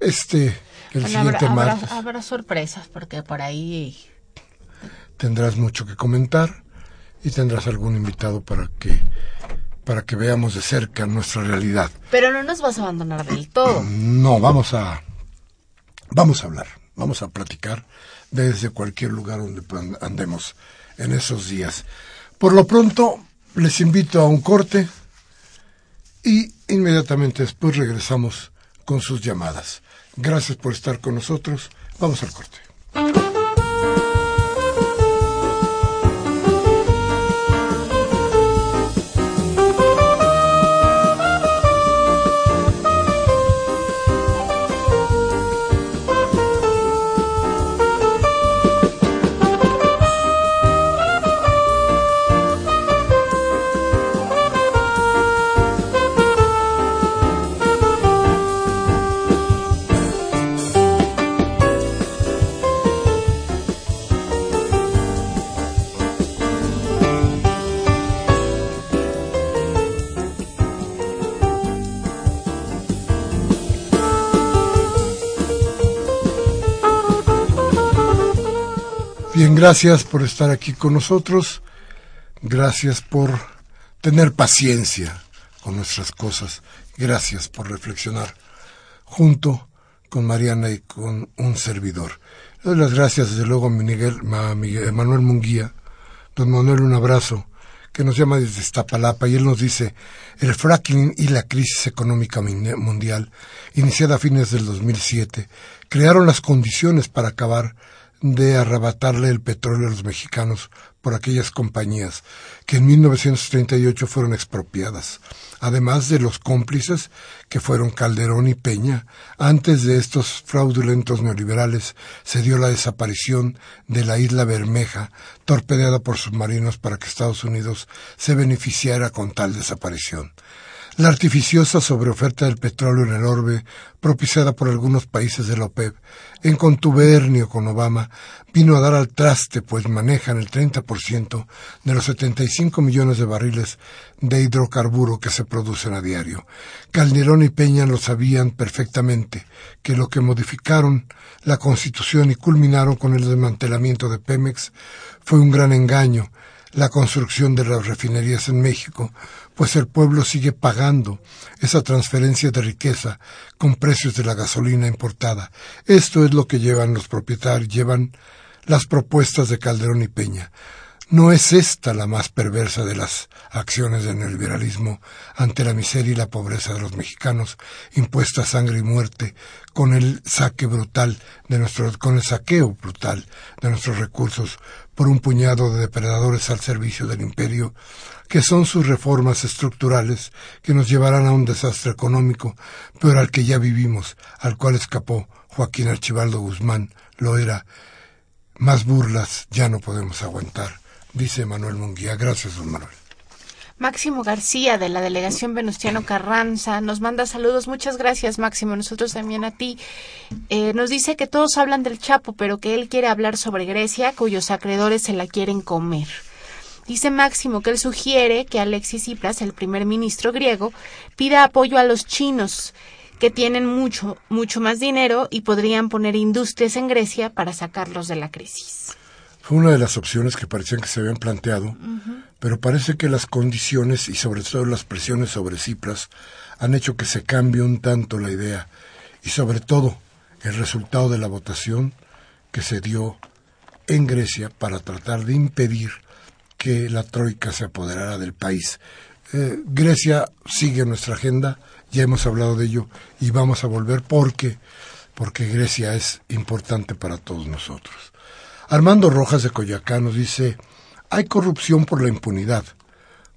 este el siguiente martes. habrá sorpresas porque por ahí tendrás mucho que comentar y tendrás algún invitado para que para que veamos de cerca nuestra realidad. Pero no nos vas a abandonar del todo. No, vamos a vamos a hablar, vamos a platicar desde cualquier lugar donde andemos en esos días. Por lo pronto, les invito a un corte y inmediatamente después regresamos con sus llamadas. Gracias por estar con nosotros. Vamos al corte. Gracias por estar aquí con nosotros. Gracias por tener paciencia con nuestras cosas Gracias por reflexionar junto con Mariana y con un servidor. Le doy las gracias desde luego a Manuel Munguía. Don Manuel, un abrazo que nos llama desde Iztapalapa y él nos dice el fracking y la crisis económica mundial iniciada a fines del 2007 crearon las condiciones para acabar de arrebatarle el petróleo a los mexicanos por aquellas compañías que en 1938 fueron expropiadas, además de los cómplices que fueron Calderón y Peña. Antes de estos fraudulentos neoliberales se dio la desaparición de la isla Bermeja, torpedeada por submarinos para que Estados Unidos se beneficiara con tal desaparición. La artificiosa sobreoferta del petróleo en el orbe, propiciada por algunos países de la OPEP, en contubernio con Obama, vino a dar al traste, pues manejan el 30% de los 75 millones de barriles de hidrocarburo que se producen a diario. Calderón y Peña lo sabían perfectamente, que lo que modificaron la Constitución y culminaron con el desmantelamiento de Pemex fue un gran engaño, la construcción de las refinerías en México, pues el pueblo sigue pagando esa transferencia de riqueza con precios de la gasolina importada. Esto es lo que llevan los propietarios, llevan las propuestas de Calderón y Peña. ¿No es esta la más perversa de las acciones del neoliberalismo ante la miseria y la pobreza de los mexicanos, impuesta sangre y muerte, con el saque brutal de nuestro, con el saqueo brutal de nuestros recursos por un puñado de depredadores al servicio del imperio, que son sus reformas estructurales que nos llevarán a un desastre económico, peor al que ya vivimos, al cual escapó Joaquín Archibaldo Guzmán, lo era. Más burlas ya no podemos aguantar dice Manuel Munguía. Gracias, don Manuel. Máximo García de la delegación Venustiano Carranza nos manda saludos. Muchas gracias, Máximo. Nosotros también a ti. Eh, nos dice que todos hablan del Chapo, pero que él quiere hablar sobre Grecia, cuyos acreedores se la quieren comer. Dice Máximo que él sugiere que Alexis Tsipras, el primer ministro griego, pida apoyo a los chinos que tienen mucho, mucho más dinero y podrían poner industrias en Grecia para sacarlos de la crisis. Fue una de las opciones que parecían que se habían planteado, pero parece que las condiciones y sobre todo las presiones sobre Cipras han hecho que se cambie un tanto la idea y sobre todo el resultado de la votación que se dio en Grecia para tratar de impedir que la Troika se apoderara del país. Eh, Grecia sigue nuestra agenda, ya hemos hablado de ello y vamos a volver porque porque Grecia es importante para todos nosotros. Armando Rojas de Coyacán nos dice, hay corrupción por la impunidad.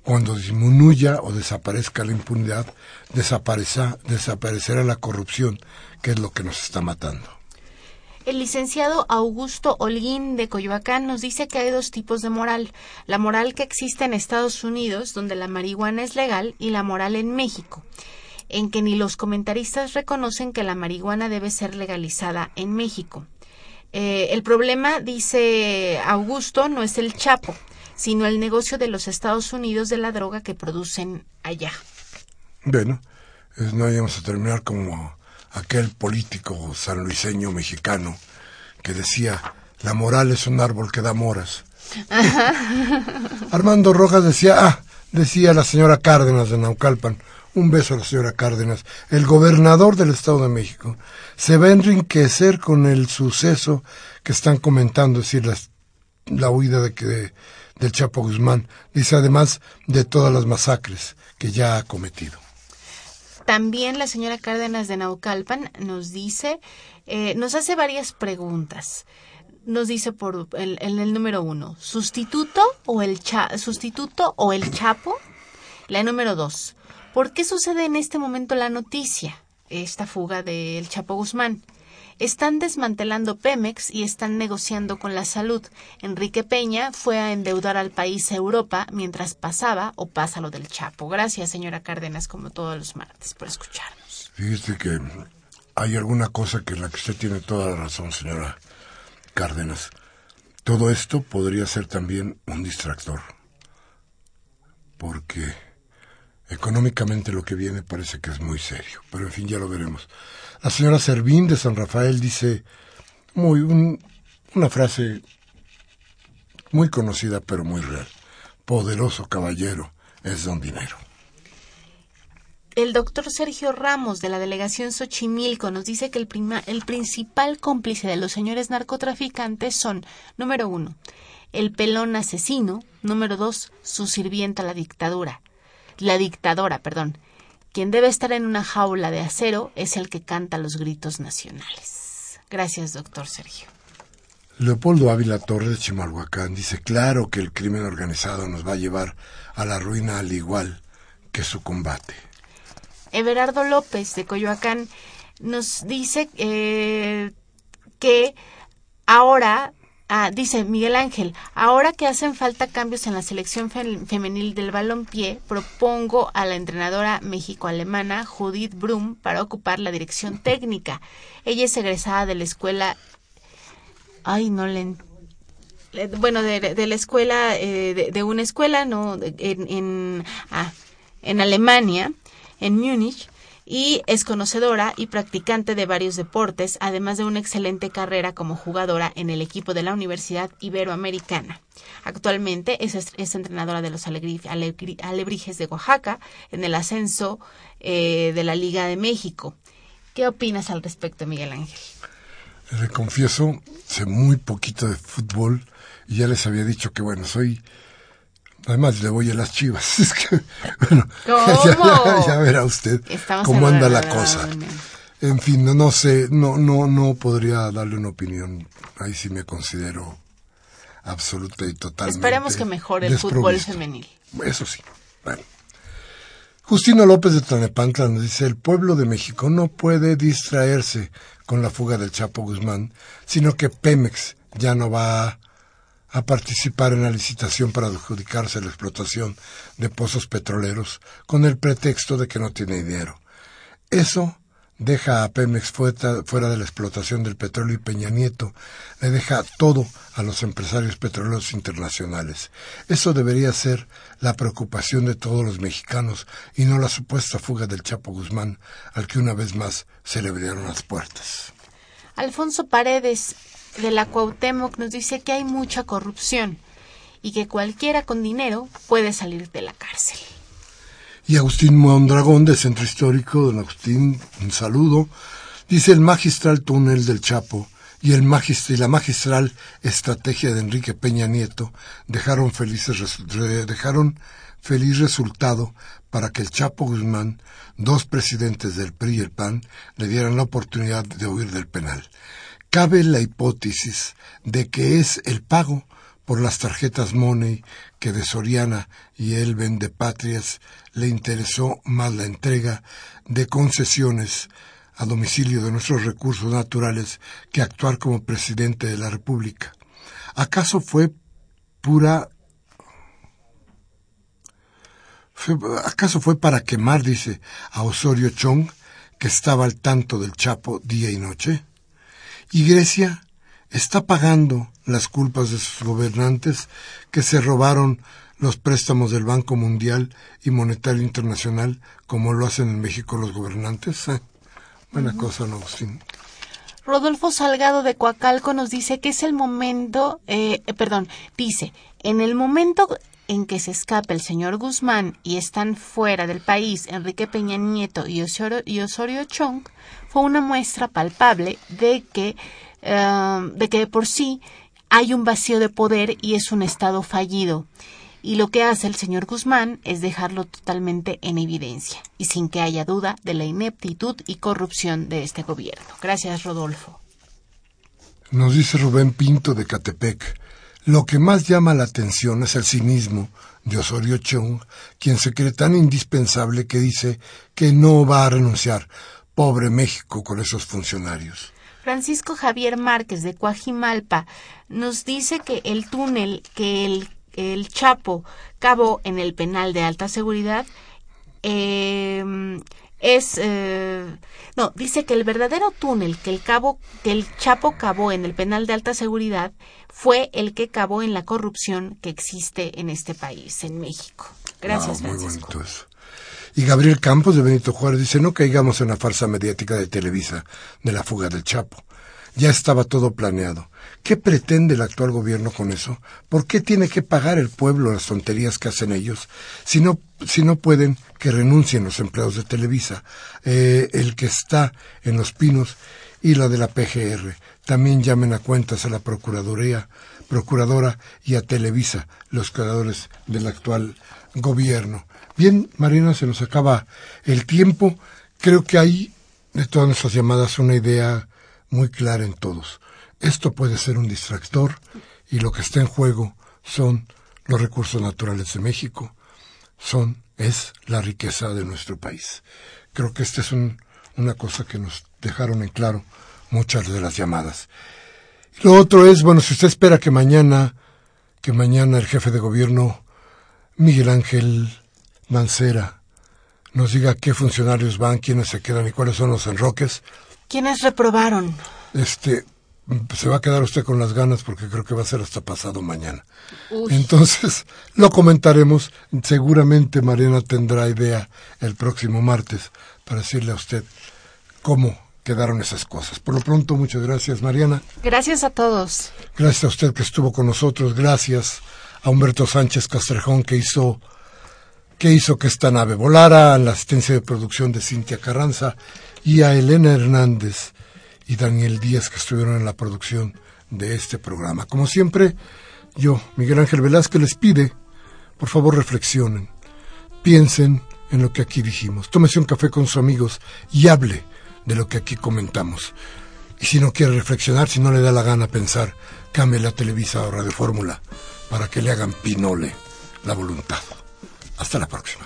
Cuando disminuya o desaparezca la impunidad, desaparecerá la corrupción, que es lo que nos está matando. El licenciado Augusto Holguín de Coyoacán nos dice que hay dos tipos de moral. La moral que existe en Estados Unidos, donde la marihuana es legal, y la moral en México, en que ni los comentaristas reconocen que la marihuana debe ser legalizada en México. Eh, el problema, dice Augusto, no es el Chapo, sino el negocio de los Estados Unidos de la droga que producen allá. Bueno, no íbamos a terminar como aquel político sanluiseño mexicano que decía, la moral es un árbol que da moras. Armando Rojas decía, ah, decía la señora Cárdenas de Naucalpan, un beso a la señora Cárdenas, el gobernador del Estado de México, se va a enriquecer con el suceso que están comentando, es decir, la, huida de que, del Chapo Guzmán, dice además de todas las masacres que ya ha cometido. También la señora Cárdenas de Naucalpan nos dice, eh, nos hace varias preguntas. Nos dice por el, el número uno, ¿sustituto o el, cha, ¿sustituto o el Chapo? La número dos, ¿Por qué sucede en este momento la noticia, esta fuga del Chapo Guzmán? Están desmantelando Pemex y están negociando con la salud. Enrique Peña fue a endeudar al país Europa mientras pasaba o pasa lo del Chapo. Gracias, señora Cárdenas, como todos los martes, por escucharnos. Fíjese que hay alguna cosa que la que usted tiene toda la razón, señora Cárdenas. Todo esto podría ser también un distractor. Porque Económicamente lo que viene parece que es muy serio, pero en fin, ya lo veremos. La señora Servín de San Rafael dice muy una frase muy conocida pero muy real. Poderoso caballero es don dinero. el doctor Sergio Ramos de la delegación Xochimilco nos dice que el, el principal cómplice de los señores narcotraficantes son, número uno, el pelón asesino, número dos, su sirvienta la dictadura, la dictadora, perdón. Quien debe estar en una jaula de acero es el que canta los gritos nacionales. Gracias, doctor Sergio. Leopoldo Ávila Torres de Chimalhuacán dice, claro que el crimen organizado nos va a llevar a la ruina al igual que su combate. Everardo López de Coyoacán nos dice eh, que ahora, ah, dice Miguel Ángel, ahora que hacen falta cambios en la selección femenil del balompié, propongo a la entrenadora México-alemana Judith Brum para ocupar la dirección técnica. Ella es egresada de la escuela... Ay, no le bueno, de, la escuela, eh, de, una escuela, no, en, ah, en Alemania, en Múnich y es conocedora y practicante de varios deportes, además de una excelente carrera como jugadora en el equipo de la Universidad Iberoamericana. Actualmente es, entrenadora de los Alebrijes de Oaxaca en el ascenso eh, de la Liga de México. ¿Qué opinas al respecto, Miguel Ángel? Le confieso, sé muy poquito de fútbol y ya les había dicho que, bueno, soy Además le voy a las chivas. [LAUGHS] Es que, bueno, [LAUGHS] ya, verá usted cómo anda la cosa. En fin, no, no, sé, no, no, no podría darle una opinión. Ahí sí me considero absoluta y totalmente. Esperemos que mejore el fútbol femenil. Eso sí. Bueno. Justino López de Tlanepantla nos dice, el pueblo de México no puede distraerse con la fuga del Chapo Guzmán, sino que Pemex ya no va a a participar en la licitación para adjudicarse la explotación de pozos petroleros con el pretexto de que no tiene dinero. Eso deja a Pemex fuera de la explotación del petróleo y Peña Nieto le deja todo a los empresarios petroleros internacionales. Eso debería ser la preocupación de todos los mexicanos y no la supuesta fuga del Chapo Guzmán al que una vez más se le abrieron las puertas. Alfonso Paredes de la Cuauhtémoc nos dice que hay mucha corrupción y que cualquiera con dinero puede salir de la cárcel. Y Agustín Mondragón, de Centro Histórico, don Agustín, un saludo, dice el magistral túnel del Chapo y, el y la magistral estrategia de Enrique Peña Nieto dejaron, felices, dejaron feliz resultado para que el Chapo Guzmán, dos presidentes del PRI y el PAN, le dieran la oportunidad de huir del penal. Cabe la hipótesis de que es el pago por las tarjetas Money que de Soriana y el Patrias le interesó más la entrega de concesiones a domicilio de nuestros recursos naturales que actuar como presidente de la República. ¿Acaso fue pura ¿Acaso fue para quemar, dice, a Osorio Chong, que estaba al tanto del Chapo día y noche? Y Grecia está pagando las culpas de sus gobernantes que se robaron los préstamos del Banco Mundial y Monetario Internacional como lo hacen en México los gobernantes. Eh, buena cosa, ¿no, Rodolfo Salgado de Coacalco nos dice que es el momento, eh, eh, perdón, dice, en el momento en que se escape el señor Guzmán y están fuera del país Enrique Peña Nieto y Osorio, y Osorio Chong, fue una muestra palpable de que, eh, de que por sí hay un vacío de poder y es un Estado fallido. Y lo que hace el señor Guzmán es dejarlo totalmente en evidencia y sin que haya duda de la ineptitud y corrupción de este gobierno. Gracias, Rodolfo. Nos dice Rubén Pinto de Catepec. Lo que más llama la atención es el cinismo de Osorio Chong, quien se cree tan indispensable que dice que no va a renunciar. Pobre México con esos funcionarios. Francisco Javier Márquez de Coajimalpa nos dice que el túnel que el, el Chapo cavó en el penal de alta seguridad eh, es eh, no dice que el verdadero túnel que el cabo que el Chapo cavó en el penal de alta seguridad fue el que cavó en la corrupción que existe en este país en México gracias muy Francisco. y Gabriel Campos de Benito Juárez dice no caigamos en la farsa mediática de Televisa de la fuga del Chapo ya estaba todo planeado. ¿Qué pretende el actual gobierno con eso? ¿Por qué tiene que pagar el pueblo las tonterías que hacen ellos? Si no, si no pueden, que renuncien los empleados de Televisa, eh, el que está en Los Pinos y la de la PGR. También llamen a cuentas a la Procuraduría, Procuradora y a Televisa, los creadores del actual gobierno. Bien, Marina, se nos acaba el tiempo. Creo que hay de todas nuestras llamadas una idea muy clara en todos. Esto puede ser un distractor y lo que está en juego son los recursos naturales de México, son es la riqueza de nuestro país. Creo que esta es una cosa que nos dejaron en claro muchas de las llamadas. Lo otro es, bueno, si usted espera que mañana, que mañana el jefe de gobierno, Miguel Ángel Mancera, nos diga qué funcionarios van, quiénes se quedan y cuáles son los enroques. ¿Quiénes reprobaron? Este, se va a quedar usted con las ganas porque creo que va a ser hasta pasado mañana. Entonces, [LAUGHS] lo comentaremos. Seguramente Mariana tendrá idea el próximo martes para decirle a usted cómo quedaron esas cosas. Por lo pronto, muchas gracias, Mariana. Gracias a todos. Gracias a usted que estuvo con nosotros. Gracias a Humberto Sánchez Castrejón que hizo que hizo que esta nave volara, a la asistencia de producción de Cintia Carranza y a Elena Hernández y Daniel Díaz que estuvieron en la producción de este programa. Como siempre, yo, Miguel Ángel Velázquez, les pide, por favor reflexionen, piensen en lo que aquí dijimos, tómese un café con sus amigos y hable de lo que aquí comentamos. Y si no quiere reflexionar, si no le da la gana pensar, cambie la Televisa o Radio Fórmula para que le hagan pinole la voluntad. Hasta la próxima.